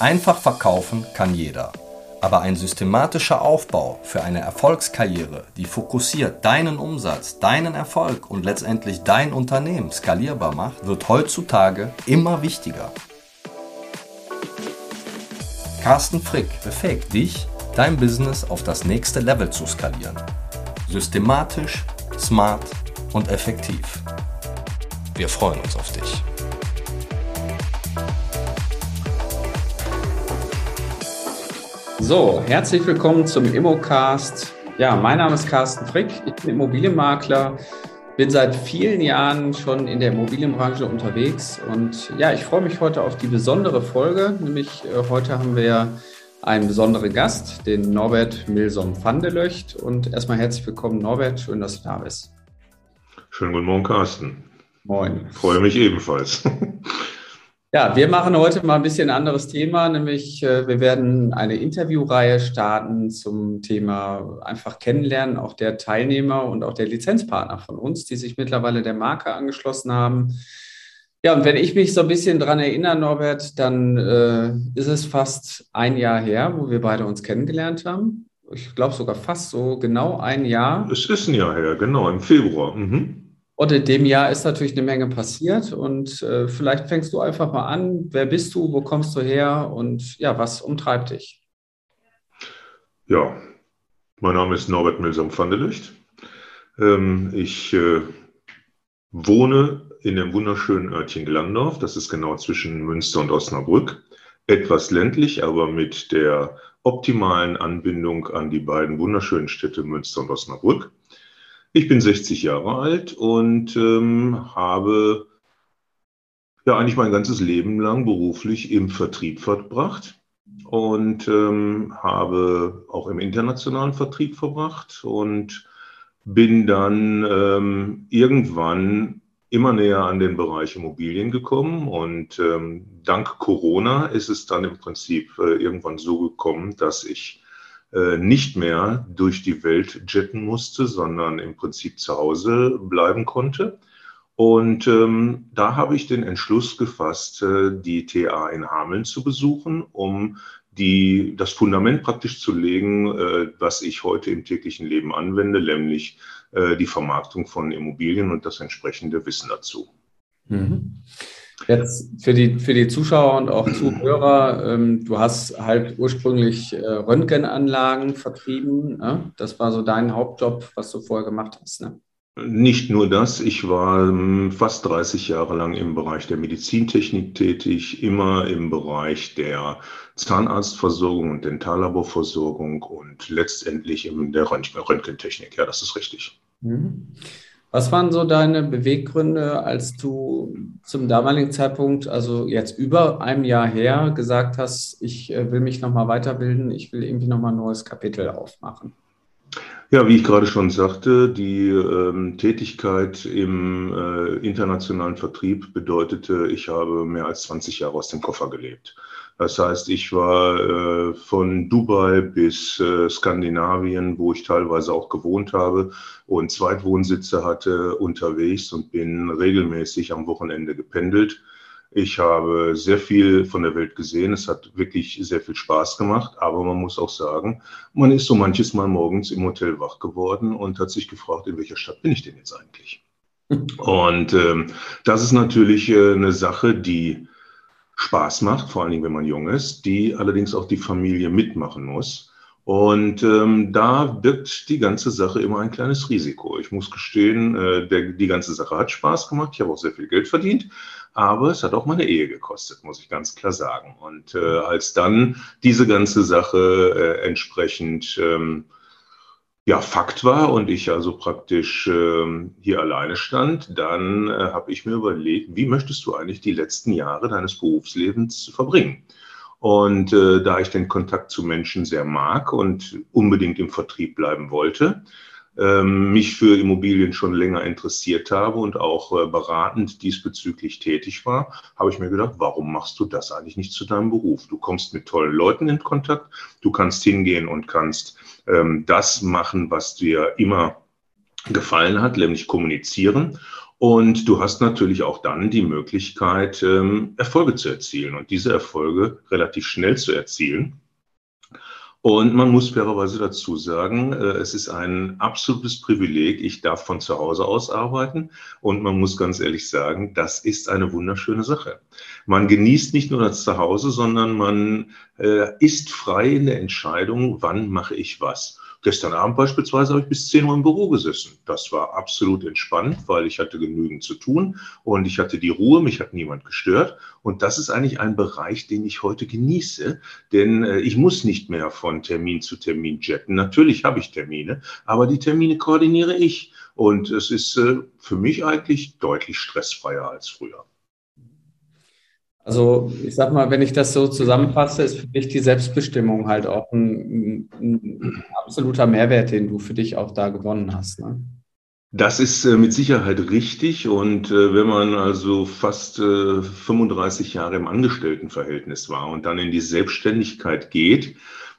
Einfach verkaufen kann jeder. Aber ein systematischer Aufbau für eine Erfolgskarriere, die fokussiert deinen Umsatz, deinen Erfolg und letztendlich dein Unternehmen skalierbar macht, wird heutzutage immer wichtiger. Carsten Frick befähigt dich, dein Business auf das nächste Level zu skalieren. Systematisch, smart und effektiv. Wir freuen uns auf dich. So, herzlich willkommen zum Immocast. Ja, mein Name ist Carsten Frick, ich bin Immobilienmakler, bin seit vielen Jahren schon in der Immobilienbranche unterwegs und ja, ich freue mich heute auf die besondere Folge, nämlich äh, heute haben wir einen besonderen Gast, den Norbert Milsom Vandelöcht und erstmal herzlich willkommen Norbert, schön, dass du da bist. Schönen guten Morgen, Carsten. Moin. Freue mich ebenfalls. Ja, wir machen heute mal ein bisschen anderes Thema, nämlich äh, wir werden eine Interviewreihe starten zum Thema einfach kennenlernen, auch der Teilnehmer und auch der Lizenzpartner von uns, die sich mittlerweile der Marke angeschlossen haben. Ja, und wenn ich mich so ein bisschen dran erinnere, Norbert, dann äh, ist es fast ein Jahr her, wo wir beide uns kennengelernt haben. Ich glaube sogar fast so genau ein Jahr. Es ist ein Jahr her, genau, im Februar. Mhm. Und in dem Jahr ist natürlich eine Menge passiert. Und äh, vielleicht fängst du einfach mal an. Wer bist du? Wo kommst du her? Und ja, was umtreibt dich? Ja, mein Name ist Norbert Milsom van. Ähm, ich äh, wohne in dem wunderschönen Örtchen Glandorf. Das ist genau zwischen Münster und Osnabrück. Etwas ländlich, aber mit der optimalen Anbindung an die beiden wunderschönen Städte Münster und Osnabrück. Ich bin 60 Jahre alt und ähm, habe ja eigentlich mein ganzes Leben lang beruflich im Vertrieb verbracht und ähm, habe auch im internationalen Vertrieb verbracht und bin dann ähm, irgendwann immer näher an den Bereich Immobilien gekommen und ähm, dank Corona ist es dann im Prinzip äh, irgendwann so gekommen, dass ich nicht mehr durch die Welt jetten musste, sondern im Prinzip zu Hause bleiben konnte. Und ähm, da habe ich den Entschluss gefasst, äh, die TA in Hameln zu besuchen, um die, das Fundament praktisch zu legen, äh, was ich heute im täglichen Leben anwende, nämlich äh, die Vermarktung von Immobilien und das entsprechende Wissen dazu. Mhm. Jetzt für die, für die Zuschauer und auch Zuhörer, ähm, du hast halt ursprünglich äh, Röntgenanlagen vertrieben. Ne? Das war so dein Hauptjob, was du vorher gemacht hast. Ne? Nicht nur das, ich war ähm, fast 30 Jahre lang im Bereich der Medizintechnik tätig, immer im Bereich der Zahnarztversorgung und Dentallaborversorgung und letztendlich in der Röntgentechnik. Ja, das ist richtig. Mhm. Was waren so deine Beweggründe, als du zum damaligen Zeitpunkt, also jetzt über einem Jahr her, gesagt hast, ich äh, will mich nochmal weiterbilden, ich will irgendwie nochmal ein neues Kapitel aufmachen? Ja, wie ich gerade schon sagte, die ähm, Tätigkeit im äh, internationalen Vertrieb bedeutete, ich habe mehr als 20 Jahre aus dem Koffer gelebt. Das heißt, ich war äh, von Dubai bis äh, Skandinavien, wo ich teilweise auch gewohnt habe und Zweitwohnsitze hatte, unterwegs und bin regelmäßig am Wochenende gependelt. Ich habe sehr viel von der Welt gesehen. Es hat wirklich sehr viel Spaß gemacht. Aber man muss auch sagen, man ist so manches Mal morgens im Hotel wach geworden und hat sich gefragt, in welcher Stadt bin ich denn jetzt eigentlich? Und ähm, das ist natürlich äh, eine Sache, die Spaß macht, vor allen Dingen, wenn man jung ist, die allerdings auch die Familie mitmachen muss. Und ähm, da birgt die ganze Sache immer ein kleines Risiko. Ich muss gestehen, äh, der, die ganze Sache hat Spaß gemacht. Ich habe auch sehr viel Geld verdient, aber es hat auch meine Ehe gekostet, muss ich ganz klar sagen. Und äh, als dann diese ganze Sache äh, entsprechend ähm, ja, Fakt war und ich also praktisch ähm, hier alleine stand, dann äh, habe ich mir überlegt, wie möchtest du eigentlich die letzten Jahre deines Berufslebens verbringen? Und äh, da ich den Kontakt zu Menschen sehr mag und unbedingt im Vertrieb bleiben wollte, mich für Immobilien schon länger interessiert habe und auch äh, beratend diesbezüglich tätig war, habe ich mir gedacht, warum machst du das eigentlich nicht zu deinem Beruf? Du kommst mit tollen Leuten in Kontakt, du kannst hingehen und kannst ähm, das machen, was dir immer gefallen hat, nämlich kommunizieren. Und du hast natürlich auch dann die Möglichkeit, ähm, Erfolge zu erzielen und diese Erfolge relativ schnell zu erzielen. Und man muss fairerweise dazu sagen, äh, es ist ein absolutes Privileg. Ich darf von zu Hause aus arbeiten. Und man muss ganz ehrlich sagen, das ist eine wunderschöne Sache. Man genießt nicht nur das Zuhause, sondern man äh, ist frei in der Entscheidung, wann mache ich was. Gestern Abend beispielsweise habe ich bis 10 Uhr im Büro gesessen. Das war absolut entspannt, weil ich hatte genügend zu tun und ich hatte die Ruhe, mich hat niemand gestört. Und das ist eigentlich ein Bereich, den ich heute genieße, denn äh, ich muss nicht mehr von Termin zu Termin jetten. Natürlich habe ich Termine, aber die Termine koordiniere ich. Und es ist äh, für mich eigentlich deutlich stressfreier als früher. Also ich sag mal, wenn ich das so zusammenfasse, ist für dich die Selbstbestimmung halt auch ein, ein absoluter Mehrwert, den du für dich auch da gewonnen hast. Ne? Das ist äh, mit Sicherheit richtig. Und äh, wenn man also fast äh, 35 Jahre im Angestelltenverhältnis war und dann in die Selbstständigkeit geht,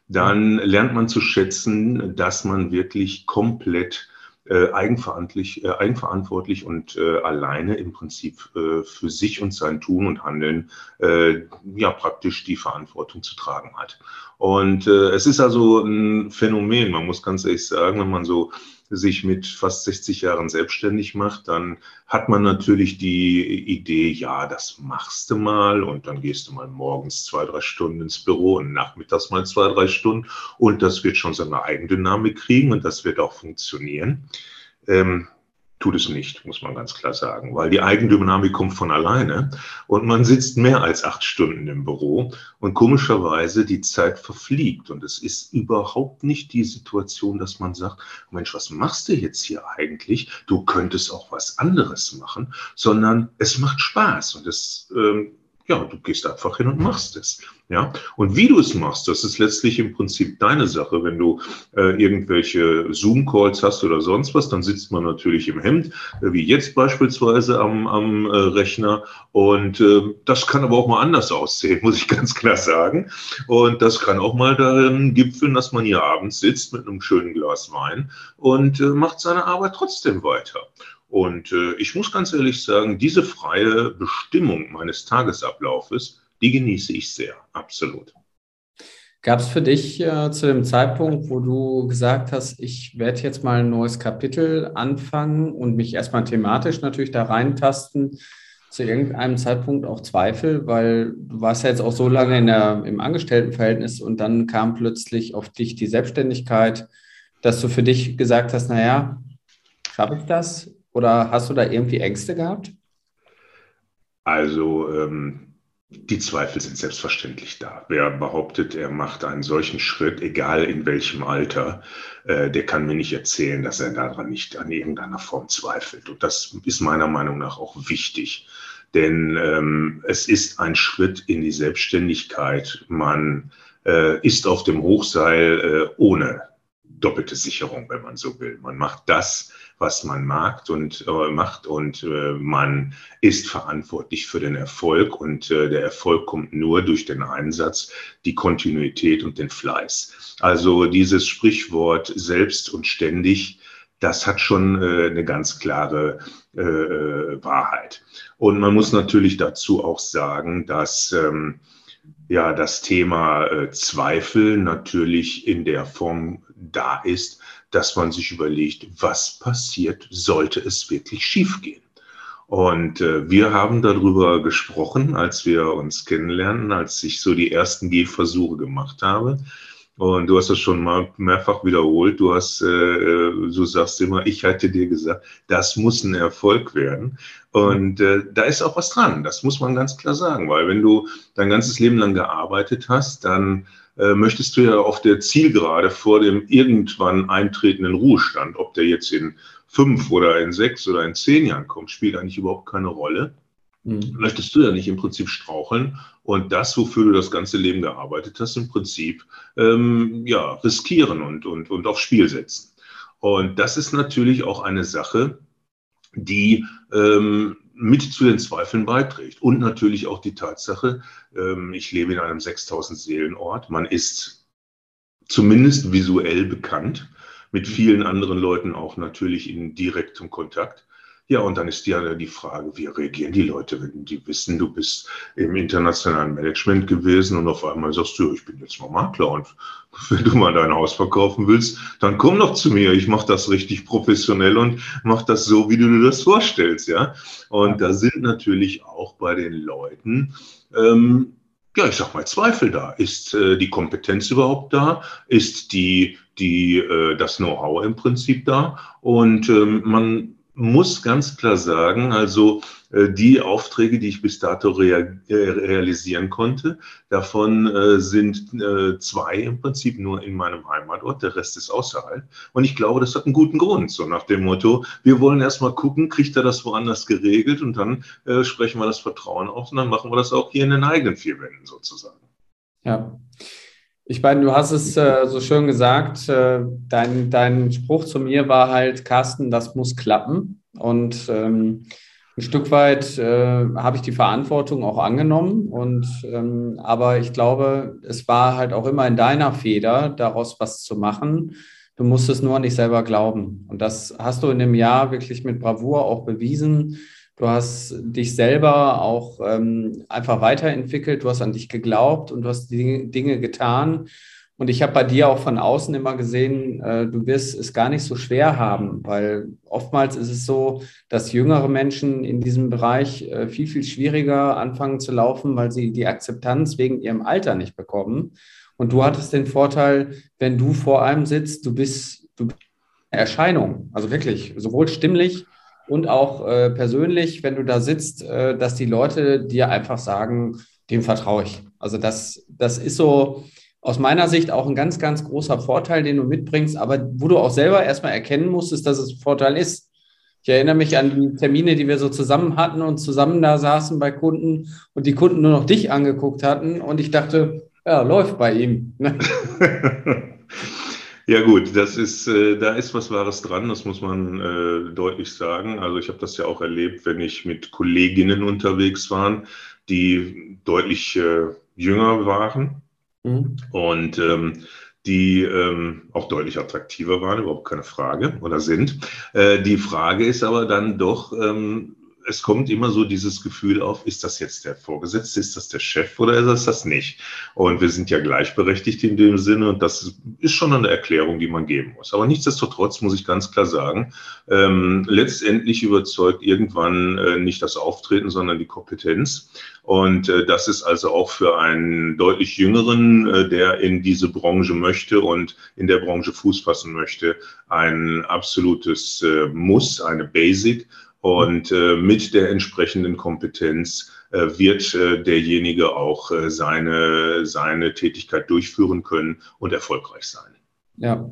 dann lernt man zu schätzen, dass man wirklich komplett äh, eigenverantwortlich, äh, eigenverantwortlich und äh, alleine im Prinzip äh, für sich und sein Tun und Handeln äh, ja praktisch die Verantwortung zu tragen hat. Und äh, es ist also ein Phänomen, man muss ganz ehrlich sagen, wenn man so sich mit fast 60 Jahren selbstständig macht, dann hat man natürlich die Idee, ja, das machst du mal und dann gehst du mal morgens zwei, drei Stunden ins Büro und nachmittags mal zwei, drei Stunden und das wird schon seine Eigendynamik kriegen und das wird auch funktionieren. Ähm, tut es nicht, muss man ganz klar sagen, weil die Eigendynamik kommt von alleine und man sitzt mehr als acht Stunden im Büro und komischerweise die Zeit verfliegt und es ist überhaupt nicht die Situation, dass man sagt, Mensch, was machst du jetzt hier eigentlich? Du könntest auch was anderes machen, sondern es macht Spaß und es ähm, ja, du gehst einfach hin und machst es. Ja, und wie du es machst, das ist letztlich im Prinzip deine Sache. Wenn du äh, irgendwelche Zoom-Calls hast oder sonst was, dann sitzt man natürlich im Hemd, äh, wie jetzt beispielsweise am, am äh, Rechner. Und äh, das kann aber auch mal anders aussehen, muss ich ganz klar sagen. Und das kann auch mal darin gipfeln, dass man hier abends sitzt mit einem schönen Glas Wein und äh, macht seine Arbeit trotzdem weiter. Und äh, ich muss ganz ehrlich sagen, diese freie Bestimmung meines Tagesablaufes, die genieße ich sehr, absolut. Gab es für dich äh, zu dem Zeitpunkt, wo du gesagt hast, ich werde jetzt mal ein neues Kapitel anfangen und mich erstmal thematisch natürlich da reintasten, zu irgendeinem Zeitpunkt auch Zweifel, weil du warst ja jetzt auch so lange in der, im Angestelltenverhältnis und dann kam plötzlich auf dich die Selbstständigkeit, dass du für dich gesagt hast, naja, schaffe ich das? Oder hast du da irgendwie Ängste gehabt? Also ähm, die Zweifel sind selbstverständlich da. Wer behauptet, er macht einen solchen Schritt, egal in welchem Alter, äh, der kann mir nicht erzählen, dass er daran nicht an irgendeiner Form zweifelt. Und das ist meiner Meinung nach auch wichtig. Denn ähm, es ist ein Schritt in die Selbstständigkeit. Man äh, ist auf dem Hochseil äh, ohne doppelte Sicherung, wenn man so will. Man macht das, was man mag und äh, macht und äh, man ist verantwortlich für den Erfolg und äh, der Erfolg kommt nur durch den Einsatz, die Kontinuität und den Fleiß. Also dieses Sprichwort selbst und ständig, das hat schon äh, eine ganz klare äh, äh, Wahrheit. Und man muss natürlich dazu auch sagen, dass ähm, ja das Thema Zweifel natürlich in der Form da ist, dass man sich überlegt, was passiert, sollte es wirklich schiefgehen. Und äh, wir haben darüber gesprochen, als wir uns kennenlernen, als ich so die ersten Gehversuche gemacht habe. Und du hast das schon mal mehrfach wiederholt. Du hast, äh, du sagst immer, ich hatte dir gesagt, das muss ein Erfolg werden. Und äh, da ist auch was dran. Das muss man ganz klar sagen, weil wenn du dein ganzes Leben lang gearbeitet hast, dann äh, möchtest du ja auf der Zielgerade vor dem irgendwann eintretenden Ruhestand, ob der jetzt in fünf oder in sechs oder in zehn Jahren kommt, spielt eigentlich überhaupt keine Rolle. Mhm. Möchtest du ja nicht im Prinzip straucheln und das, wofür du das ganze Leben gearbeitet hast, im Prinzip ähm, ja, riskieren und, und, und aufs Spiel setzen. Und das ist natürlich auch eine Sache, die ähm, mit zu den Zweifeln beiträgt. Und natürlich auch die Tatsache, ähm, ich lebe in einem 6000 Seelenort. Man ist zumindest visuell bekannt, mit vielen anderen Leuten auch natürlich in direktem Kontakt. Ja, und dann ist ja die Frage, wie reagieren die Leute, wenn die wissen, du bist im internationalen Management gewesen und auf einmal sagst du, ich bin jetzt mal Makler und wenn du mal dein Haus verkaufen willst, dann komm doch zu mir. Ich mache das richtig professionell und mache das so, wie du dir das vorstellst, ja. Und da sind natürlich auch bei den Leuten ähm, ja, ich sag mal, Zweifel da. Ist äh, die Kompetenz überhaupt da? Ist die, die, äh, das Know-how im Prinzip da? Und ähm, man muss ganz klar sagen, also äh, die Aufträge, die ich bis dato rea äh, realisieren konnte, davon äh, sind zwei im Prinzip nur in meinem Heimatort, der Rest ist außerhalb. Und ich glaube, das hat einen guten Grund, so nach dem Motto, wir wollen erstmal gucken, kriegt er das woanders geregelt und dann sprechen wir das Vertrauen aus und dann machen wir das auch hier in den eigenen vier Wänden sozusagen. Ja. Ich meine, du hast es äh, so schön gesagt, äh, dein, dein Spruch zu mir war halt, Carsten, das muss klappen. Und ähm, ein Stück weit äh, habe ich die Verantwortung auch angenommen. Und ähm, aber ich glaube, es war halt auch immer in deiner Feder, daraus was zu machen. Du musst es nur nicht selber glauben. Und das hast du in dem Jahr wirklich mit Bravour auch bewiesen. Du hast dich selber auch ähm, einfach weiterentwickelt, du hast an dich geglaubt und du hast die Dinge getan. Und ich habe bei dir auch von außen immer gesehen, äh, du wirst es gar nicht so schwer haben, weil oftmals ist es so, dass jüngere Menschen in diesem Bereich äh, viel, viel schwieriger anfangen zu laufen, weil sie die Akzeptanz wegen ihrem Alter nicht bekommen. Und du hattest den Vorteil, wenn du vor einem sitzt, du bist, du bist eine Erscheinung, also wirklich, sowohl stimmlich und auch äh, persönlich, wenn du da sitzt, äh, dass die Leute dir einfach sagen, dem vertraue ich. Also das, das ist so aus meiner Sicht auch ein ganz, ganz großer Vorteil, den du mitbringst, aber wo du auch selber erstmal erkennen musstest, dass es ein Vorteil ist. Ich erinnere mich an die Termine, die wir so zusammen hatten und zusammen da saßen bei Kunden und die Kunden nur noch dich angeguckt hatten und ich dachte, ja, läuft bei ihm. Ja gut, das ist, äh, da ist was Wahres dran, das muss man äh, deutlich sagen. Also ich habe das ja auch erlebt, wenn ich mit Kolleginnen unterwegs war, die deutlich äh, jünger waren mhm. und ähm, die ähm, auch deutlich attraktiver waren, überhaupt keine Frage, oder sind. Äh, die Frage ist aber dann doch, ähm, es kommt immer so dieses Gefühl auf, ist das jetzt der Vorgesetzte, ist das der Chef oder ist das das nicht? Und wir sind ja gleichberechtigt in dem Sinne und das ist schon eine Erklärung, die man geben muss. Aber nichtsdestotrotz muss ich ganz klar sagen, ähm, letztendlich überzeugt irgendwann äh, nicht das Auftreten, sondern die Kompetenz. Und äh, das ist also auch für einen deutlich jüngeren, äh, der in diese Branche möchte und in der Branche Fuß fassen möchte, ein absolutes äh, Muss, eine Basic. Und äh, mit der entsprechenden Kompetenz äh, wird äh, derjenige auch äh, seine, seine Tätigkeit durchführen können und erfolgreich sein. Ja.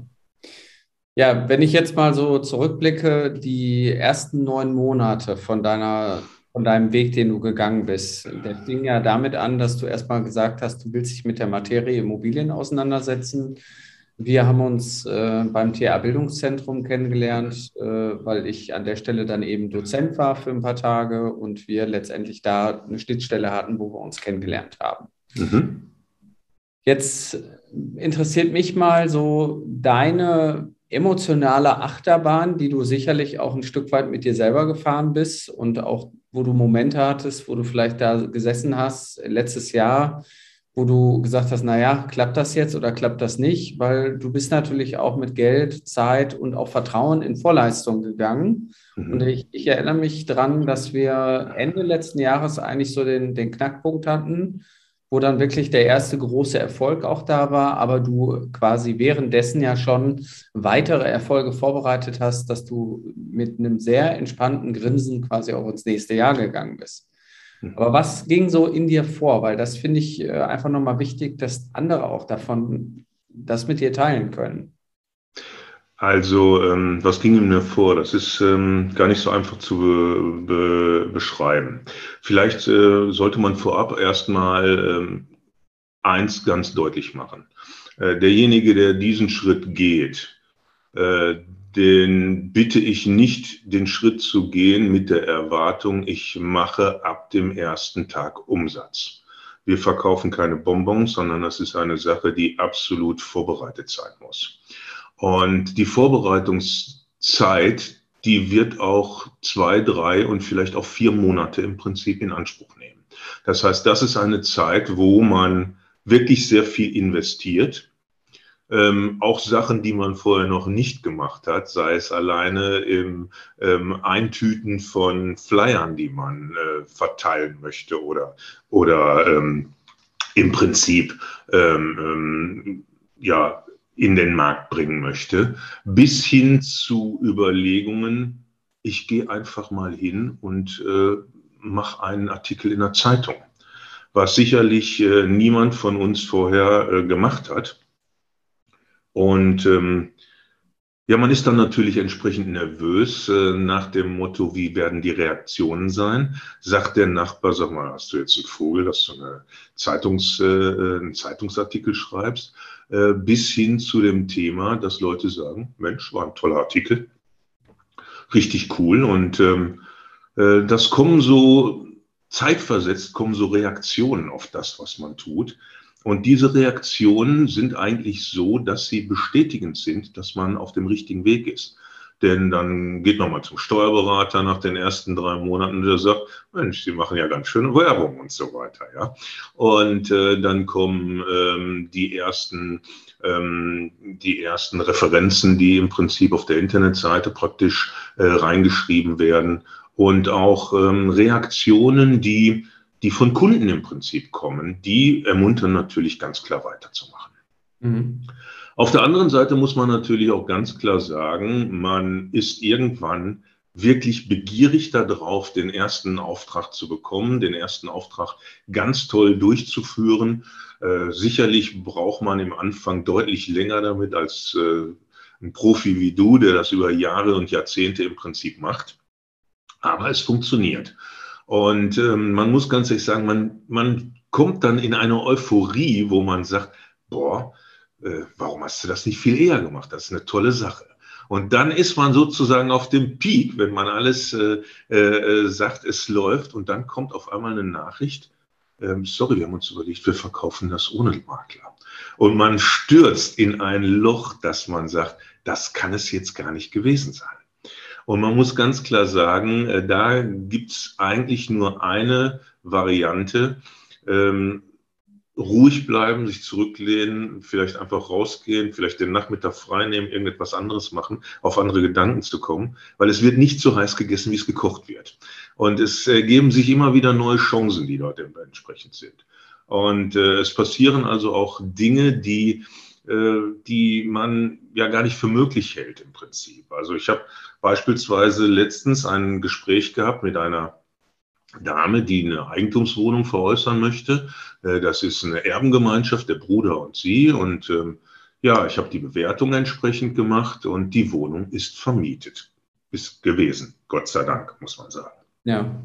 Ja, wenn ich jetzt mal so zurückblicke, die ersten neun Monate von deiner von deinem Weg, den du gegangen bist. Der fing ja damit an, dass du erstmal gesagt hast, du willst dich mit der Materie Immobilien auseinandersetzen. Wir haben uns äh, beim TA Bildungszentrum kennengelernt, äh, weil ich an der Stelle dann eben Dozent war für ein paar Tage und wir letztendlich da eine Schnittstelle hatten, wo wir uns kennengelernt haben. Mhm. Jetzt interessiert mich mal so deine emotionale Achterbahn, die du sicherlich auch ein Stück weit mit dir selber gefahren bist und auch wo du Momente hattest, wo du vielleicht da gesessen hast letztes Jahr wo du gesagt hast, naja, klappt das jetzt oder klappt das nicht? Weil du bist natürlich auch mit Geld, Zeit und auch Vertrauen in Vorleistung gegangen. Mhm. Und ich, ich, erinnere mich daran, dass wir Ende letzten Jahres eigentlich so den, den Knackpunkt hatten, wo dann wirklich der erste große Erfolg auch da war, aber du quasi währenddessen ja schon weitere Erfolge vorbereitet hast, dass du mit einem sehr entspannten Grinsen quasi auch ins nächste Jahr gegangen bist. Aber was ging so in dir vor? Weil das finde ich äh, einfach nochmal wichtig, dass andere auch davon das mit dir teilen können. Also, ähm, was ging in mir vor? Das ist ähm, gar nicht so einfach zu be be beschreiben. Vielleicht äh, sollte man vorab erstmal ähm, eins ganz deutlich machen. Äh, derjenige, der diesen Schritt geht, äh, den bitte ich nicht, den Schritt zu gehen mit der Erwartung, ich mache ab dem ersten Tag Umsatz. Wir verkaufen keine Bonbons, sondern das ist eine Sache, die absolut vorbereitet sein muss. Und die Vorbereitungszeit die wird auch zwei, drei und vielleicht auch vier Monate im Prinzip in Anspruch nehmen. Das heißt, das ist eine Zeit, wo man wirklich sehr viel investiert. Ähm, auch Sachen, die man vorher noch nicht gemacht hat, sei es alleine im ähm, Eintüten von Flyern, die man äh, verteilen möchte oder, oder ähm, im Prinzip ähm, ähm, ja, in den Markt bringen möchte, bis hin zu Überlegungen, ich gehe einfach mal hin und äh, mache einen Artikel in der Zeitung, was sicherlich äh, niemand von uns vorher äh, gemacht hat. Und ähm, ja, man ist dann natürlich entsprechend nervös äh, nach dem Motto, wie werden die Reaktionen sein? Sagt der Nachbar, sag mal, hast du jetzt einen Vogel, dass du eine Zeitungs, äh, einen Zeitungsartikel schreibst? Äh, bis hin zu dem Thema, dass Leute sagen, Mensch, war ein toller Artikel, richtig cool. Und ähm, äh, das kommen so zeitversetzt, kommen so Reaktionen auf das, was man tut. Und diese Reaktionen sind eigentlich so, dass sie bestätigend sind, dass man auf dem richtigen Weg ist. Denn dann geht man mal zum Steuerberater nach den ersten drei Monaten der sagt, Mensch, Sie machen ja ganz schöne Werbung und so weiter. Ja? Und äh, dann kommen ähm, die, ersten, ähm, die ersten Referenzen, die im Prinzip auf der Internetseite praktisch äh, reingeschrieben werden und auch ähm, Reaktionen, die die von Kunden im Prinzip kommen, die ermuntern natürlich ganz klar weiterzumachen. Mhm. Auf der anderen Seite muss man natürlich auch ganz klar sagen, man ist irgendwann wirklich begierig darauf, den ersten Auftrag zu bekommen, den ersten Auftrag ganz toll durchzuführen. Äh, sicherlich braucht man im Anfang deutlich länger damit als äh, ein Profi wie du, der das über Jahre und Jahrzehnte im Prinzip macht. Aber es funktioniert. Und ähm, man muss ganz ehrlich sagen, man, man kommt dann in eine Euphorie, wo man sagt, boah, äh, warum hast du das nicht viel eher gemacht? Das ist eine tolle Sache. Und dann ist man sozusagen auf dem Peak, wenn man alles äh, äh, sagt, es läuft. Und dann kommt auf einmal eine Nachricht, ähm, sorry, wir haben uns überlegt, wir verkaufen das ohne Makler. Und man stürzt in ein Loch, dass man sagt, das kann es jetzt gar nicht gewesen sein. Und man muss ganz klar sagen, äh, da gibt es eigentlich nur eine Variante. Ähm, ruhig bleiben, sich zurücklehnen, vielleicht einfach rausgehen, vielleicht den Nachmittag freinehmen, irgendetwas anderes machen, auf andere Gedanken zu kommen, weil es wird nicht so heiß gegessen, wie es gekocht wird. Und es ergeben sich immer wieder neue Chancen, die dort entsprechend sind. Und äh, es passieren also auch Dinge, die äh, die man ja gar nicht für möglich hält im Prinzip. Also ich habe beispielsweise letztens ein Gespräch gehabt mit einer Dame, die eine Eigentumswohnung veräußern möchte. Äh, das ist eine Erbengemeinschaft, der Bruder und sie. Und ähm, ja, ich habe die Bewertung entsprechend gemacht und die Wohnung ist vermietet. Ist gewesen, Gott sei Dank, muss man sagen. Ja.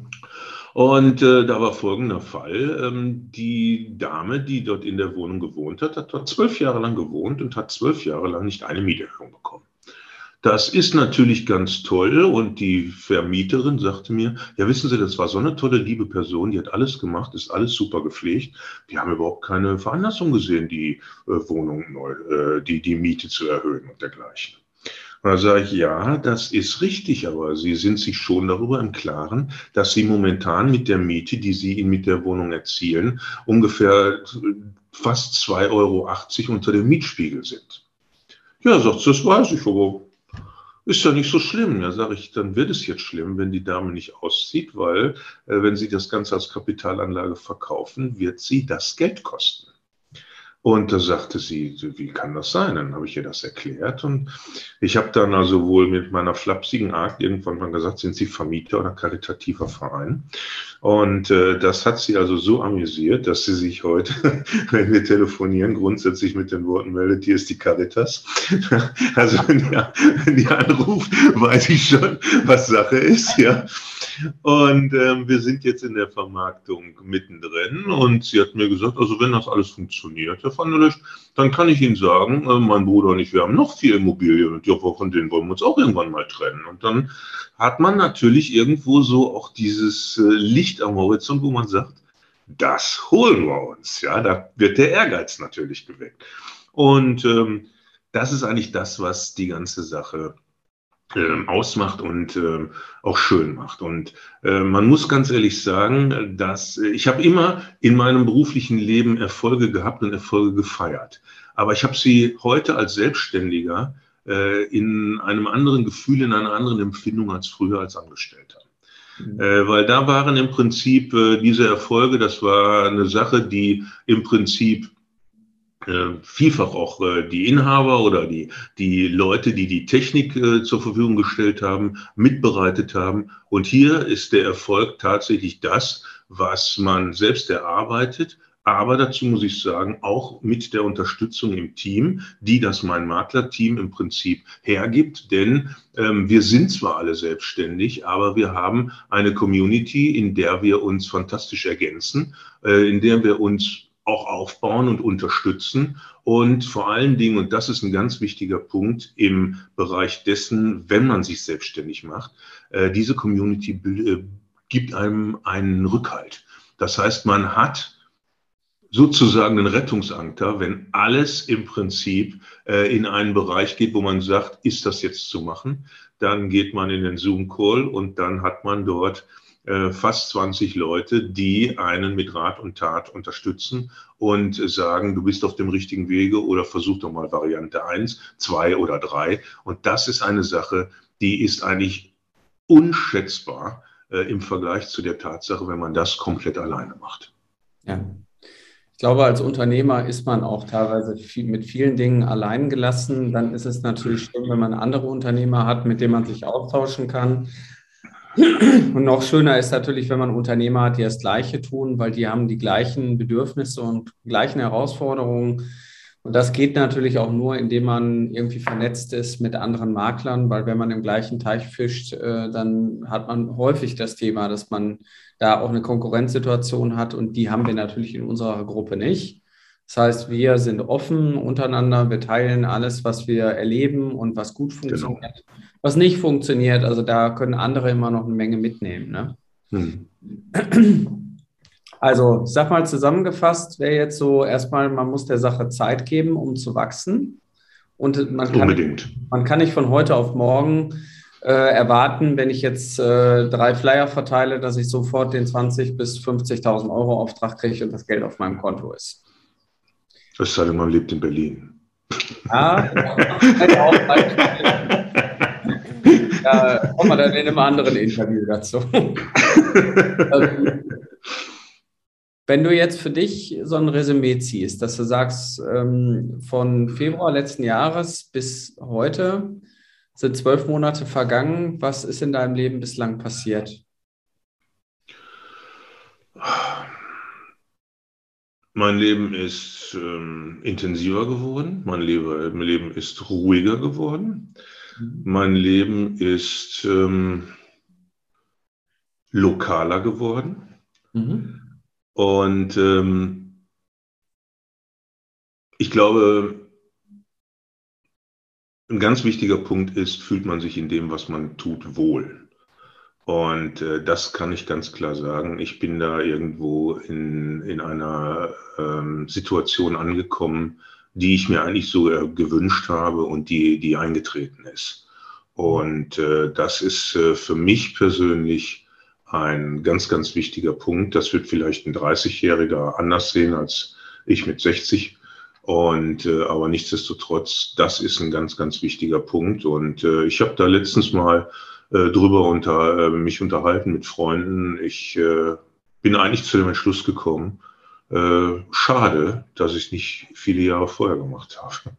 Und äh, da war folgender Fall. Ähm, die Dame, die dort in der Wohnung gewohnt hat, hat dort zwölf Jahre lang gewohnt und hat zwölf Jahre lang nicht eine Mieterhöhung bekommen. Das ist natürlich ganz toll und die Vermieterin sagte mir, ja wissen Sie, das war so eine tolle, liebe Person, die hat alles gemacht, ist alles super gepflegt. Wir haben überhaupt keine Veranlassung gesehen, die äh, Wohnung neu, äh, die, die Miete zu erhöhen und dergleichen. Da sage ich, ja, das ist richtig, aber Sie sind sich schon darüber im Klaren, dass Sie momentan mit der Miete, die Sie mit der Wohnung erzielen, ungefähr fast 2,80 Euro unter dem Mietspiegel sind. Ja, sagt sie, das weiß ich, aber ist ja nicht so schlimm. Ja, sage ich, dann wird es jetzt schlimm, wenn die Dame nicht auszieht, weil äh, wenn Sie das Ganze als Kapitalanlage verkaufen, wird Sie das Geld kosten. Und da sagte sie, wie kann das sein? Dann habe ich ihr das erklärt und ich habe dann also wohl mit meiner flapsigen Art irgendwann mal gesagt, sind Sie Vermieter oder karitativer Verein? Und äh, das hat sie also so amüsiert, dass sie sich heute, wenn wir telefonieren, grundsätzlich mit den Worten meldet, hier ist die Caritas. also wenn die, wenn die anruft, weiß ich schon, was Sache ist, ja. Und ähm, wir sind jetzt in der Vermarktung mittendrin und sie hat mir gesagt, also wenn das alles funktioniert, Herr van der Lecht, dann kann ich Ihnen sagen, äh, mein Bruder und ich, wir haben noch vier Immobilien und ja, von denen wollen wir uns auch irgendwann mal trennen. Und dann hat man natürlich irgendwo so auch dieses äh, Licht am Horizont, wo man sagt, das holen wir uns. Ja, da wird der Ehrgeiz natürlich geweckt. Und ähm, das ist eigentlich das, was die ganze Sache äh, ausmacht und äh, auch schön macht. Und äh, man muss ganz ehrlich sagen, dass äh, ich habe immer in meinem beruflichen Leben Erfolge gehabt und Erfolge gefeiert. Aber ich habe sie heute als Selbstständiger äh, in einem anderen Gefühl, in einer anderen Empfindung als früher als Angestellter. Mhm. Äh, weil da waren im Prinzip diese Erfolge, das war eine Sache, die im Prinzip vielfach auch äh, die Inhaber oder die, die Leute, die die Technik äh, zur Verfügung gestellt haben, mitbereitet haben. Und hier ist der Erfolg tatsächlich das, was man selbst erarbeitet, aber dazu muss ich sagen, auch mit der Unterstützung im Team, die das mein Makler-Team im Prinzip hergibt. Denn ähm, wir sind zwar alle selbstständig, aber wir haben eine Community, in der wir uns fantastisch ergänzen, äh, in der wir uns auch aufbauen und unterstützen. Und vor allen Dingen, und das ist ein ganz wichtiger Punkt im Bereich dessen, wenn man sich selbstständig macht, äh, diese Community äh, gibt einem einen Rückhalt. Das heißt, man hat sozusagen einen Rettungsanker, wenn alles im Prinzip äh, in einen Bereich geht, wo man sagt, ist das jetzt zu machen? Dann geht man in den Zoom-Call und dann hat man dort äh, fast 20 Leute, die einen mit Rat und Tat unterstützen und sagen, du bist auf dem richtigen Wege oder versuch doch mal Variante 1, 2 oder 3. Und das ist eine Sache, die ist eigentlich unschätzbar äh, im Vergleich zu der Tatsache, wenn man das komplett alleine macht. Ja. Ich glaube, als Unternehmer ist man auch teilweise viel, mit vielen Dingen allein gelassen. Dann ist es natürlich schön, wenn man andere Unternehmer hat, mit denen man sich austauschen kann. Und noch schöner ist natürlich, wenn man Unternehmer hat, die das Gleiche tun, weil die haben die gleichen Bedürfnisse und gleichen Herausforderungen. Und das geht natürlich auch nur, indem man irgendwie vernetzt ist mit anderen Maklern, weil wenn man im gleichen Teich fischt, äh, dann hat man häufig das Thema, dass man da auch eine Konkurrenzsituation hat und die haben wir natürlich in unserer Gruppe nicht. Das heißt, wir sind offen untereinander, wir teilen alles, was wir erleben und was gut genau. funktioniert. Genau was nicht funktioniert. Also da können andere immer noch eine Menge mitnehmen. Ne? Hm. Also, sag mal zusammengefasst, wäre jetzt so erstmal, man muss der Sache Zeit geben, um zu wachsen. Und man kann, Unbedingt. Man kann nicht von heute auf morgen äh, erwarten, wenn ich jetzt äh, drei Flyer verteile, dass ich sofort den 20.000 bis 50.000 Euro Auftrag kriege und das Geld auf meinem Konto ist. Es sei denn, man lebt in Berlin. Ja, Da kommen wir dann in einem anderen Interview dazu. Ähm, wenn du jetzt für dich so ein Resümee ziehst, dass du sagst, ähm, von Februar letzten Jahres bis heute sind zwölf Monate vergangen, was ist in deinem Leben bislang passiert? Mein Leben ist ähm, intensiver geworden, mein Leben ist ruhiger geworden. Mein Leben ist ähm, lokaler geworden. Mhm. Und ähm, ich glaube, ein ganz wichtiger Punkt ist, fühlt man sich in dem, was man tut, wohl. Und äh, das kann ich ganz klar sagen. Ich bin da irgendwo in, in einer ähm, Situation angekommen, die ich mir eigentlich so äh, gewünscht habe und die, die eingetreten ist. Und äh, das ist äh, für mich persönlich ein ganz, ganz wichtiger Punkt. Das wird vielleicht ein 30-Jähriger anders sehen als ich mit 60. Und äh, aber nichtsdestotrotz, das ist ein ganz, ganz wichtiger Punkt. Und äh, ich habe da letztens mal äh, drüber unter, äh, mich unterhalten mit Freunden. Ich äh, bin eigentlich zu dem Entschluss gekommen, äh, schade, dass ich es nicht viele Jahre vorher gemacht habe.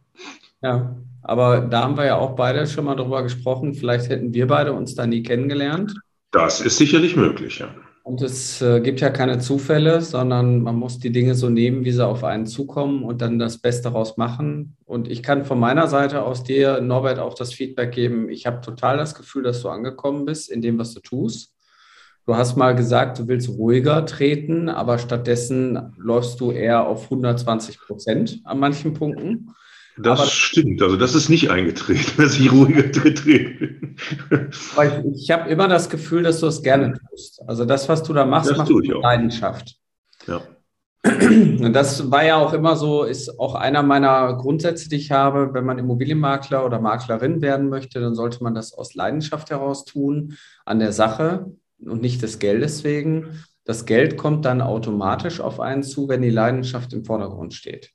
Ja, aber da haben wir ja auch beide schon mal drüber gesprochen. Vielleicht hätten wir beide uns da nie kennengelernt. Das ist sicherlich möglich, ja. Und es äh, gibt ja keine Zufälle, sondern man muss die Dinge so nehmen, wie sie auf einen zukommen und dann das Beste daraus machen. Und ich kann von meiner Seite aus dir, Norbert, auch das Feedback geben. Ich habe total das Gefühl, dass du angekommen bist in dem, was du tust. Du hast mal gesagt, du willst ruhiger treten, aber stattdessen läufst du eher auf 120 Prozent an manchen Punkten. Das aber stimmt. Also das ist nicht eingetreten, dass ich ruhiger treten bin. Ich, ich habe immer das Gefühl, dass du es gerne tust. Also das, was du da machst, das macht mit Leidenschaft. Ja. Und das war ja auch immer so, ist auch einer meiner Grundsätze, die ich habe. Wenn man Immobilienmakler oder Maklerin werden möchte, dann sollte man das aus Leidenschaft heraus tun, an der Sache und nicht des Geldes wegen. Das Geld kommt dann automatisch auf einen zu, wenn die Leidenschaft im Vordergrund steht.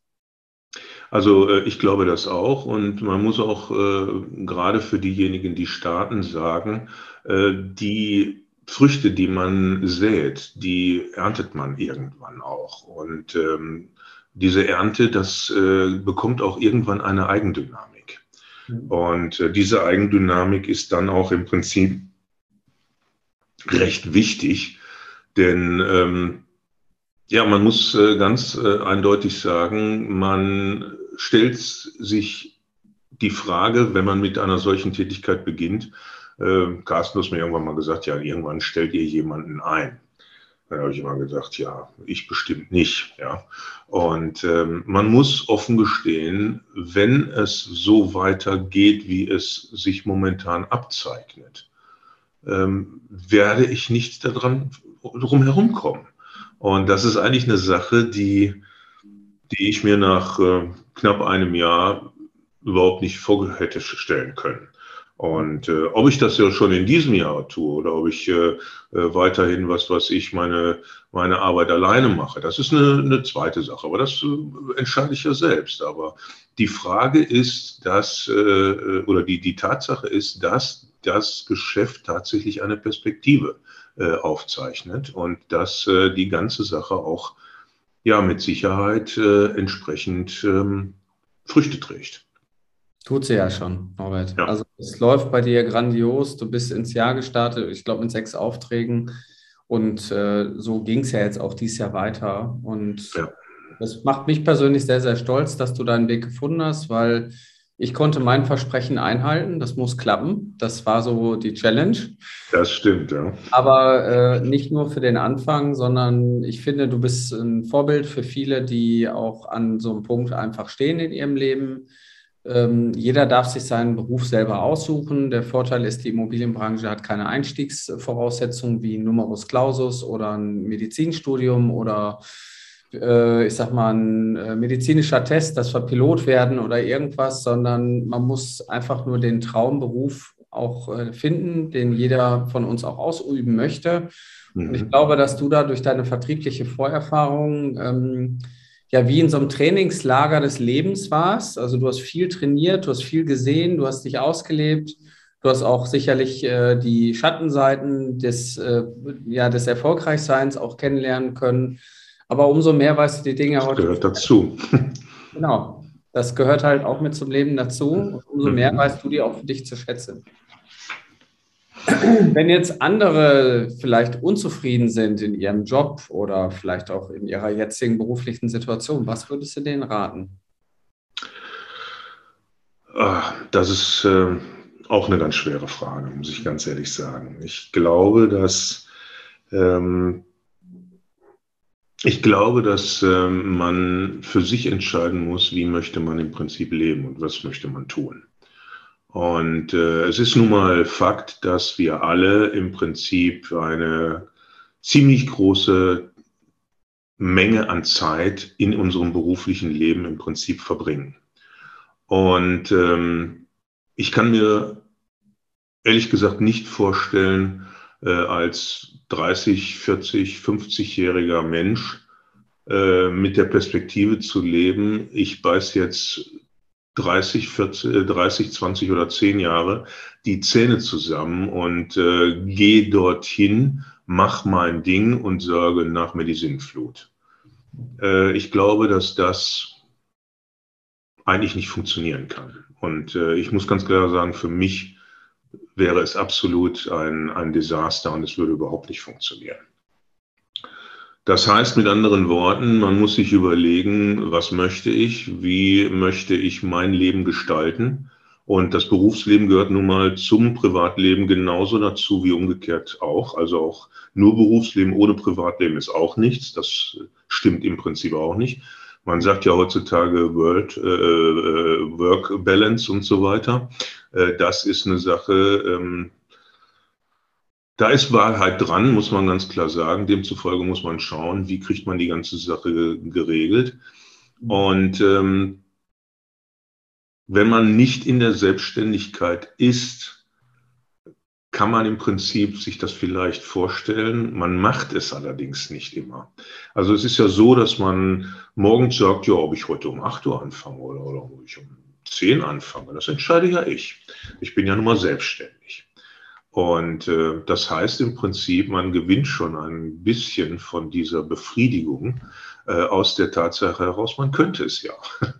Also äh, ich glaube das auch und man muss auch äh, gerade für diejenigen, die starten, sagen, äh, die Früchte, die man sät, die erntet man irgendwann auch. Und ähm, diese Ernte, das äh, bekommt auch irgendwann eine Eigendynamik. Mhm. Und äh, diese Eigendynamik ist dann auch im Prinzip recht wichtig, denn ähm, ja, man muss äh, ganz eindeutig sagen, man stellt sich die Frage, wenn man mit einer solchen Tätigkeit beginnt, äh, Carsten hat mir irgendwann mal gesagt, ja, irgendwann stellt ihr jemanden ein. Dann habe ich immer gesagt, ja, ich bestimmt nicht. Ja. Und ähm, man muss offen gestehen, wenn es so weitergeht, wie es sich momentan abzeichnet, ähm, werde ich nicht daran drum herumkommen. Und das ist eigentlich eine Sache, die, die ich mir nach äh, knapp einem Jahr überhaupt nicht vor hätte stellen können. Und äh, ob ich das ja schon in diesem Jahr tue oder ob ich äh, äh, weiterhin, was weiß ich, meine, meine Arbeit alleine mache, das ist eine, eine zweite Sache. Aber das äh, entscheide ich ja selbst. Aber die Frage ist, dass, äh, äh, oder die, die Tatsache ist, dass das Geschäft tatsächlich eine Perspektive äh, aufzeichnet und dass äh, die ganze Sache auch ja mit Sicherheit äh, entsprechend ähm, Früchte trägt. Tut sie ja schon, Norbert. Ja. Also es läuft bei dir grandios. Du bist ins Jahr gestartet, ich glaube mit sechs Aufträgen. Und äh, so ging es ja jetzt auch dieses Jahr weiter. Und ja. das macht mich persönlich sehr, sehr stolz, dass du deinen Weg gefunden hast, weil ich konnte mein Versprechen einhalten. Das muss klappen. Das war so die Challenge. Das stimmt, ja. Aber äh, nicht nur für den Anfang, sondern ich finde, du bist ein Vorbild für viele, die auch an so einem Punkt einfach stehen in ihrem Leben ähm, jeder darf sich seinen Beruf selber aussuchen. Der Vorteil ist, die Immobilienbranche hat keine Einstiegsvoraussetzungen wie Numerus Clausus oder ein Medizinstudium oder äh, ich sag mal ein äh, medizinischer Test, dass wir Pilot werden oder irgendwas, sondern man muss einfach nur den Traumberuf auch äh, finden, den jeder von uns auch ausüben möchte. Mhm. Und ich mhm. glaube, dass du da durch deine vertriebliche Vorerfahrung ähm, ja wie in so einem Trainingslager des Lebens warst. Also du hast viel trainiert, du hast viel gesehen, du hast dich ausgelebt. Du hast auch sicherlich äh, die Schattenseiten des, äh, ja, des Erfolgreichseins auch kennenlernen können. Aber umso mehr weißt du die Dinge das heute. gehört dazu. Genau. Das gehört halt auch mit zum Leben dazu. Und umso mehr mhm. weißt du die auch für dich zu schätzen. Wenn jetzt andere vielleicht unzufrieden sind in ihrem Job oder vielleicht auch in ihrer jetzigen beruflichen Situation, was würdest du denen raten? Ah, das ist äh, auch eine ganz schwere Frage, muss ich ganz ehrlich sagen. Ich glaube, dass ähm, ich glaube, dass ähm, man für sich entscheiden muss, wie möchte man im Prinzip leben und was möchte man tun. Und äh, es ist nun mal Fakt, dass wir alle im Prinzip eine ziemlich große Menge an Zeit in unserem beruflichen Leben im Prinzip verbringen. Und ähm, ich kann mir ehrlich gesagt nicht vorstellen, äh, als 30, 40, 50-jähriger Mensch äh, mit der Perspektive zu leben, ich beiß jetzt 30, 40, 30, 20 oder 10 Jahre die Zähne zusammen und äh, gehe dorthin, mach mein Ding und sage nach Sinnflut. Äh, ich glaube, dass das eigentlich nicht funktionieren kann. Und äh, ich muss ganz klar sagen, für mich wäre es absolut ein, ein Desaster und es würde überhaupt nicht funktionieren. Das heißt mit anderen Worten, man muss sich überlegen, was möchte ich, wie möchte ich mein Leben gestalten. Und das Berufsleben gehört nun mal zum Privatleben genauso dazu wie umgekehrt auch. Also auch nur Berufsleben ohne Privatleben ist auch nichts. Das stimmt im Prinzip auch nicht. Man sagt ja heutzutage World, äh, äh Work Balance und so weiter. Äh, das ist eine Sache, ähm, da ist Wahrheit dran, muss man ganz klar sagen. Demzufolge muss man schauen, wie kriegt man die ganze Sache geregelt. Und ähm, wenn man nicht in der Selbstständigkeit ist, kann man im Prinzip sich das vielleicht vorstellen. Man macht es allerdings nicht immer. Also es ist ja so, dass man morgens sagt, ja, ob ich heute um 8 Uhr anfange oder, oder ob ich um 10 anfange, das entscheide ja ich. Ich bin ja nun mal selbstständig. Und äh, das heißt im Prinzip, man gewinnt schon ein bisschen von dieser Befriedigung äh, aus der Tatsache heraus, man könnte es ja.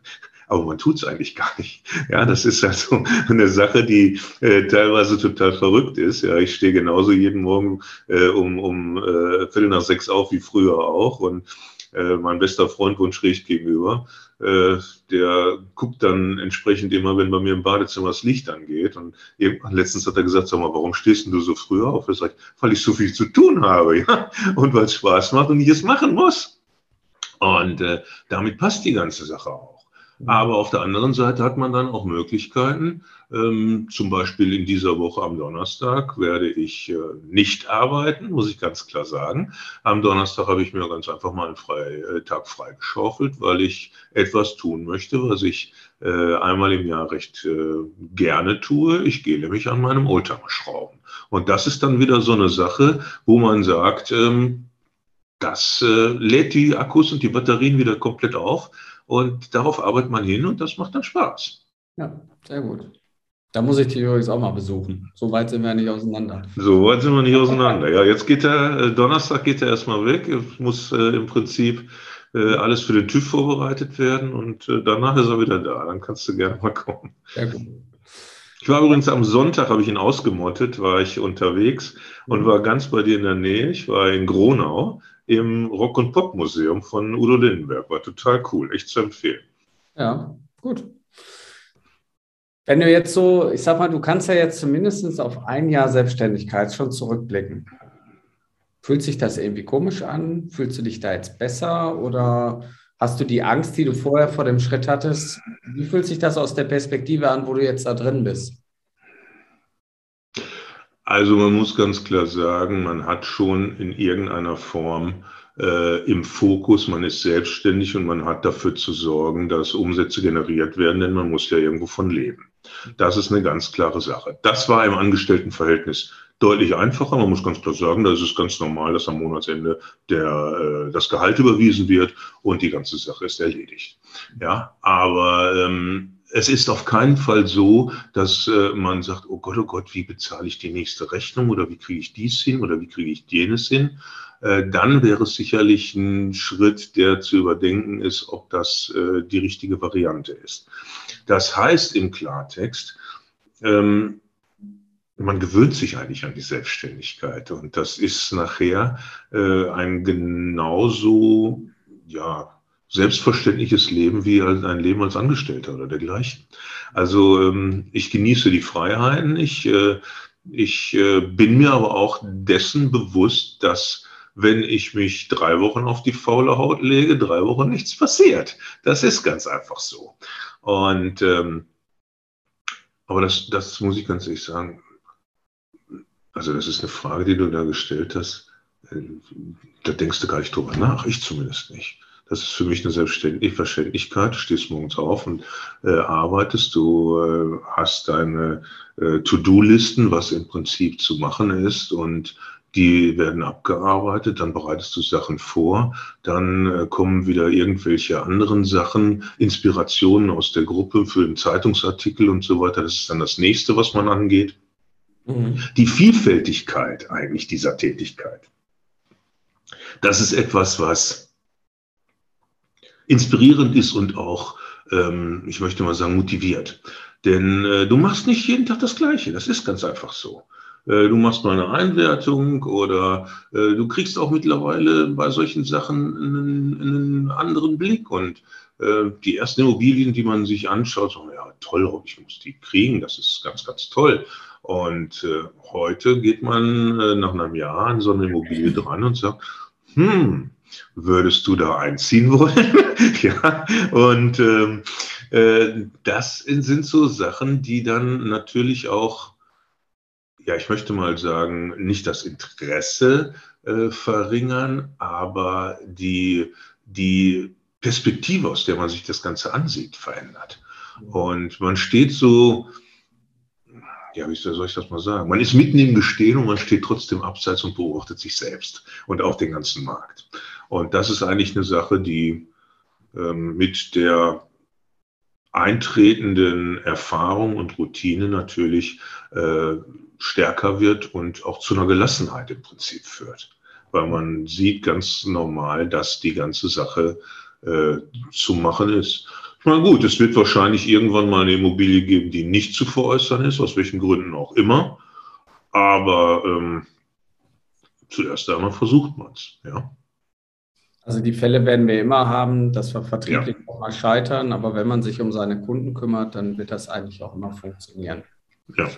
Aber man tut es eigentlich gar nicht. Ja, das ist also eine Sache, die äh, teilweise total verrückt ist. Ja, ich stehe genauso jeden Morgen äh, um, um äh, Viertel nach sechs auf wie früher auch. Und äh, mein bester Freund wohnt schräg gegenüber. Äh, der guckt dann entsprechend immer, wenn bei mir im Badezimmer das Licht angeht. Und irgendwann letztens hat er gesagt, sag mal, warum stehst du so früh auf? Er sagt, weil ich so viel zu tun habe, ja, und weil es Spaß macht und ich es machen muss. Und äh, damit passt die ganze Sache auch. Aber auf der anderen Seite hat man dann auch Möglichkeiten. Ähm, zum Beispiel in dieser Woche am Donnerstag werde ich äh, nicht arbeiten, muss ich ganz klar sagen. Am Donnerstag habe ich mir ganz einfach mal einen Frei, äh, Tag freigeschaufelt, weil ich etwas tun möchte, was ich äh, einmal im Jahr recht äh, gerne tue. Ich gehe nämlich an meinem Oldtimer schrauben. Und das ist dann wieder so eine Sache, wo man sagt, ähm, das äh, lädt die Akkus und die Batterien wieder komplett auf und darauf arbeitet man hin und das macht dann Spaß. Ja, sehr gut. Da muss ich dich übrigens auch mal besuchen. So weit sind wir nicht auseinander. So weit sind wir nicht auseinander. Ja, jetzt geht er, äh, Donnerstag geht er erstmal weg. Es muss äh, im Prinzip äh, alles für den TÜV vorbereitet werden und äh, danach ist er wieder da. Dann kannst du gerne mal kommen. Sehr gut. Ich war übrigens am Sonntag, habe ich ihn ausgemottet, war ich unterwegs und war ganz bei dir in der Nähe. Ich war in Gronau im Rock- und Pop-Museum von Udo Lindenberg. War total cool, echt zu empfehlen. Ja, gut. Wenn du jetzt so, ich sag mal, du kannst ja jetzt zumindest auf ein Jahr Selbstständigkeit schon zurückblicken. Fühlt sich das irgendwie komisch an? Fühlst du dich da jetzt besser oder hast du die Angst, die du vorher vor dem Schritt hattest? Wie fühlt sich das aus der Perspektive an, wo du jetzt da drin bist? Also man muss ganz klar sagen, man hat schon in irgendeiner Form äh, im Fokus, man ist selbstständig und man hat dafür zu sorgen, dass Umsätze generiert werden, denn man muss ja irgendwo von leben. Das ist eine ganz klare Sache. Das war im Angestelltenverhältnis deutlich einfacher. Man muss ganz klar sagen, da ist es ganz normal, dass am Monatsende der, äh, das Gehalt überwiesen wird und die ganze Sache ist erledigt. Ja, aber ähm, es ist auf keinen Fall so, dass äh, man sagt, oh Gott, oh Gott, wie bezahle ich die nächste Rechnung oder wie kriege ich dies hin oder wie kriege ich jenes hin. Äh, dann wäre es sicherlich ein Schritt, der zu überdenken ist, ob das äh, die richtige Variante ist. Das heißt im Klartext, ähm, man gewöhnt sich eigentlich an die Selbstständigkeit und das ist nachher äh, ein genauso, ja, selbstverständliches Leben wie ein Leben als Angestellter oder dergleichen. Also ähm, ich genieße die Freiheiten. Ich, äh, ich äh, bin mir aber auch dessen bewusst, dass wenn ich mich drei Wochen auf die faule Haut lege, drei Wochen nichts passiert. Das ist ganz einfach so. Und ähm, aber das, das muss ich ganz ehrlich sagen. Also das ist eine Frage, die du da gestellt hast. Äh, da denkst du gar nicht drüber nach. Ich zumindest nicht. Das ist für mich eine Selbstverständlichkeit. Du stehst morgens auf und äh, arbeitest. Du äh, hast deine äh, To-Do-Listen, was im Prinzip zu machen ist. Und die werden abgearbeitet, dann bereitest du Sachen vor, dann äh, kommen wieder irgendwelche anderen Sachen, Inspirationen aus der Gruppe für den Zeitungsartikel und so weiter. Das ist dann das nächste, was man angeht. Mhm. Die Vielfältigkeit eigentlich dieser Tätigkeit. Das ist etwas, was inspirierend ist und auch, ähm, ich möchte mal sagen, motiviert. Denn äh, du machst nicht jeden Tag das Gleiche. Das ist ganz einfach so. Äh, du machst mal eine Einwertung oder äh, du kriegst auch mittlerweile bei solchen Sachen einen, einen anderen Blick. Und äh, die ersten Immobilien, die man sich anschaut, so, ja, toll, ich muss die kriegen, das ist ganz, ganz toll. Und äh, heute geht man äh, nach einem Jahr an so eine Immobilie dran und sagt, hm, würdest du da einziehen wollen? ja, und ähm, äh, das sind so Sachen, die dann natürlich auch ja, ich möchte mal sagen, nicht das Interesse äh, verringern, aber die, die Perspektive, aus der man sich das Ganze ansieht, verändert. Und man steht so, ja, wie soll ich das mal sagen? Man ist mitten im Gestehen und man steht trotzdem abseits und beobachtet sich selbst und auch den ganzen Markt. Und das ist eigentlich eine Sache, die ähm, mit der eintretenden Erfahrung und Routine natürlich äh, stärker wird und auch zu einer Gelassenheit im Prinzip führt. Weil man sieht ganz normal, dass die ganze Sache äh, zu machen ist. Ich meine, gut, es wird wahrscheinlich irgendwann mal eine Immobilie geben, die nicht zu veräußern ist, aus welchen Gründen auch immer. Aber ähm, zuerst einmal versucht man es, ja. Also die Fälle werden wir immer haben, dass wir vertrieblich ja. auch mal scheitern, aber wenn man sich um seine Kunden kümmert, dann wird das eigentlich auch immer funktionieren. Ja.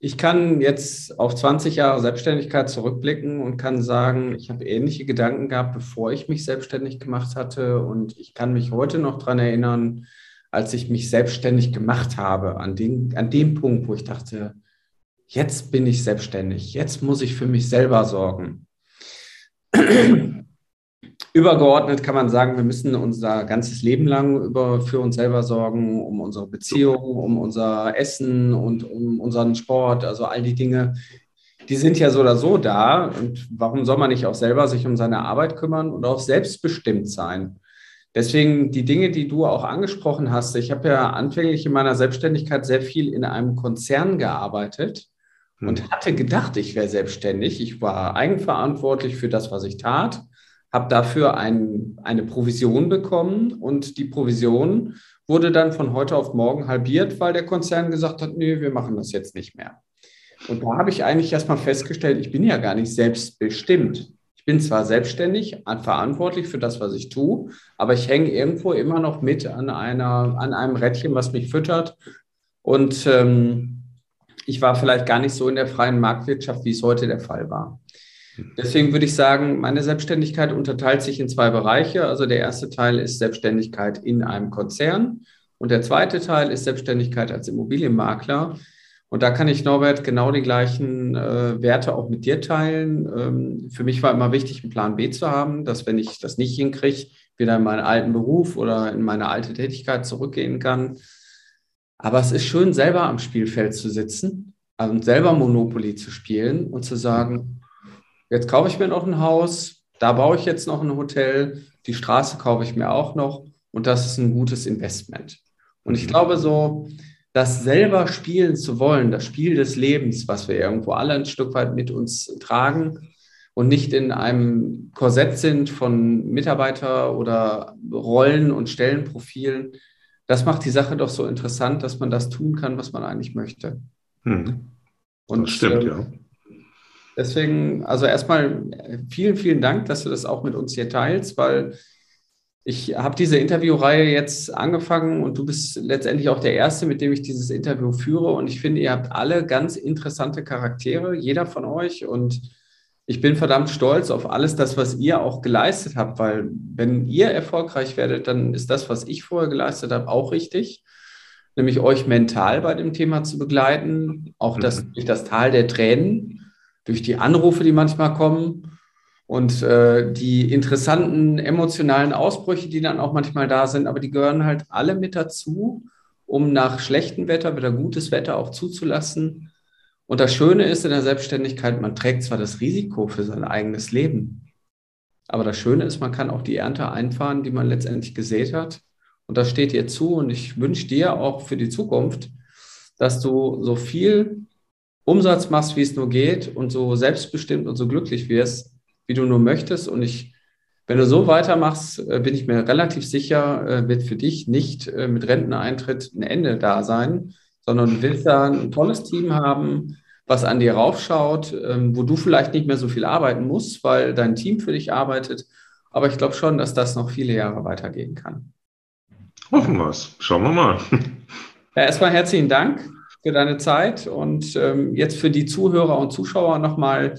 Ich kann jetzt auf 20 Jahre Selbstständigkeit zurückblicken und kann sagen, ich habe ähnliche Gedanken gehabt, bevor ich mich selbstständig gemacht hatte. Und ich kann mich heute noch daran erinnern, als ich mich selbstständig gemacht habe, an, den, an dem Punkt, wo ich dachte, jetzt bin ich selbstständig, jetzt muss ich für mich selber sorgen. Übergeordnet kann man sagen, wir müssen unser ganzes Leben lang über, für uns selber sorgen, um unsere Beziehung, um unser Essen und um unseren Sport, also all die Dinge, die sind ja so oder so da. Und warum soll man nicht auch selber sich um seine Arbeit kümmern und auch selbstbestimmt sein? Deswegen die Dinge, die du auch angesprochen hast. Ich habe ja anfänglich in meiner Selbstständigkeit sehr viel in einem Konzern gearbeitet und hm. hatte gedacht, ich wäre selbstständig. Ich war eigenverantwortlich für das, was ich tat habe dafür ein, eine Provision bekommen und die Provision wurde dann von heute auf morgen halbiert, weil der Konzern gesagt hat, nee, wir machen das jetzt nicht mehr. Und da habe ich eigentlich erstmal festgestellt, ich bin ja gar nicht selbstbestimmt. Ich bin zwar selbstständig, verantwortlich für das, was ich tue, aber ich hänge irgendwo immer noch mit an, einer, an einem Rädchen, was mich füttert. Und ähm, ich war vielleicht gar nicht so in der freien Marktwirtschaft, wie es heute der Fall war. Deswegen würde ich sagen, meine Selbstständigkeit unterteilt sich in zwei Bereiche. Also der erste Teil ist Selbstständigkeit in einem Konzern und der zweite Teil ist Selbstständigkeit als Immobilienmakler. Und da kann ich, Norbert, genau die gleichen äh, Werte auch mit dir teilen. Ähm, für mich war immer wichtig, einen Plan B zu haben, dass wenn ich das nicht hinkriege, wieder in meinen alten Beruf oder in meine alte Tätigkeit zurückgehen kann. Aber es ist schön, selber am Spielfeld zu sitzen und selber Monopoly zu spielen und zu sagen, jetzt kaufe ich mir noch ein Haus, da baue ich jetzt noch ein Hotel, die Straße kaufe ich mir auch noch und das ist ein gutes Investment. Und ich mhm. glaube so, das selber spielen zu wollen, das Spiel des Lebens, was wir irgendwo alle ein Stück weit mit uns tragen und nicht in einem Korsett sind von Mitarbeiter oder Rollen und Stellenprofilen, das macht die Sache doch so interessant, dass man das tun kann, was man eigentlich möchte. Hm. Und, das stimmt, äh, ja. Deswegen, also erstmal vielen, vielen Dank, dass du das auch mit uns hier teilst, weil ich habe diese Interviewreihe jetzt angefangen und du bist letztendlich auch der Erste, mit dem ich dieses Interview führe. Und ich finde, ihr habt alle ganz interessante Charaktere, jeder von euch. Und ich bin verdammt stolz auf alles das, was ihr auch geleistet habt, weil wenn ihr erfolgreich werdet, dann ist das, was ich vorher geleistet habe, auch richtig. Nämlich euch mental bei dem Thema zu begleiten, auch das, mhm. durch das Tal der Tränen durch die Anrufe, die manchmal kommen und äh, die interessanten emotionalen Ausbrüche, die dann auch manchmal da sind, aber die gehören halt alle mit dazu, um nach schlechtem Wetter wieder gutes Wetter auch zuzulassen. Und das Schöne ist in der Selbstständigkeit, man trägt zwar das Risiko für sein eigenes Leben, aber das Schöne ist, man kann auch die Ernte einfahren, die man letztendlich gesät hat. Und das steht dir zu. Und ich wünsche dir auch für die Zukunft, dass du so viel Umsatz machst, wie es nur geht und so selbstbestimmt und so glücklich wirst, wie du nur möchtest. Und ich, wenn du so weitermachst, äh, bin ich mir relativ sicher, äh, wird für dich nicht äh, mit Renteneintritt ein Ende da sein, sondern du willst da ein tolles Team haben, was an dir raufschaut, ähm, wo du vielleicht nicht mehr so viel arbeiten musst, weil dein Team für dich arbeitet. Aber ich glaube schon, dass das noch viele Jahre weitergehen kann. Hoffen wir es. Schauen wir mal. Ja, erstmal herzlichen Dank für deine Zeit und ähm, jetzt für die Zuhörer und Zuschauer nochmal,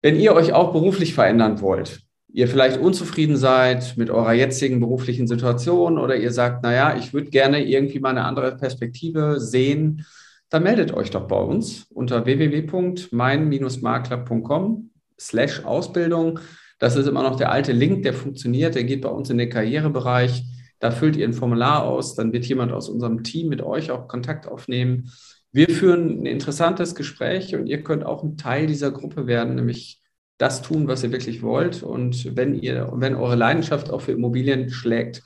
wenn ihr euch auch beruflich verändern wollt, ihr vielleicht unzufrieden seid mit eurer jetzigen beruflichen Situation oder ihr sagt, naja, ich würde gerne irgendwie mal eine andere Perspektive sehen, dann meldet euch doch bei uns unter www.mein-makler.com slash Ausbildung. Das ist immer noch der alte Link, der funktioniert. Der geht bei uns in den Karrierebereich. Da füllt ihr ein Formular aus. Dann wird jemand aus unserem Team mit euch auch Kontakt aufnehmen. Wir führen ein interessantes Gespräch und ihr könnt auch ein Teil dieser Gruppe werden, nämlich das tun, was ihr wirklich wollt. Und wenn ihr, wenn eure Leidenschaft auch für Immobilien schlägt,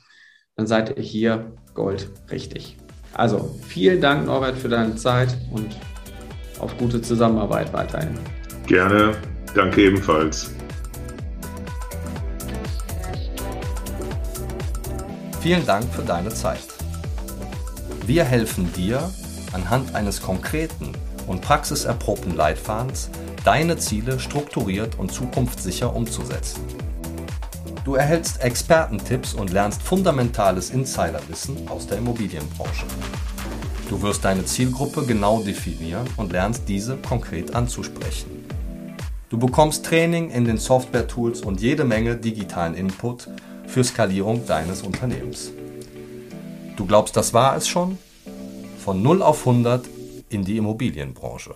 dann seid ihr hier Gold richtig. Also vielen Dank, Norbert, für deine Zeit und auf gute Zusammenarbeit weiterhin. Gerne, danke ebenfalls. Vielen Dank für deine Zeit. Wir helfen dir, anhand eines konkreten und praxiserprobten Leitfadens deine Ziele strukturiert und zukunftssicher umzusetzen. Du erhältst Expertentipps und lernst fundamentales Insiderwissen aus der Immobilienbranche. Du wirst deine Zielgruppe genau definieren und lernst diese konkret anzusprechen. Du bekommst Training in den Software-Tools und jede Menge digitalen Input für Skalierung deines Unternehmens. Du glaubst, das war es schon? Von 0 auf 100 in die Immobilienbranche.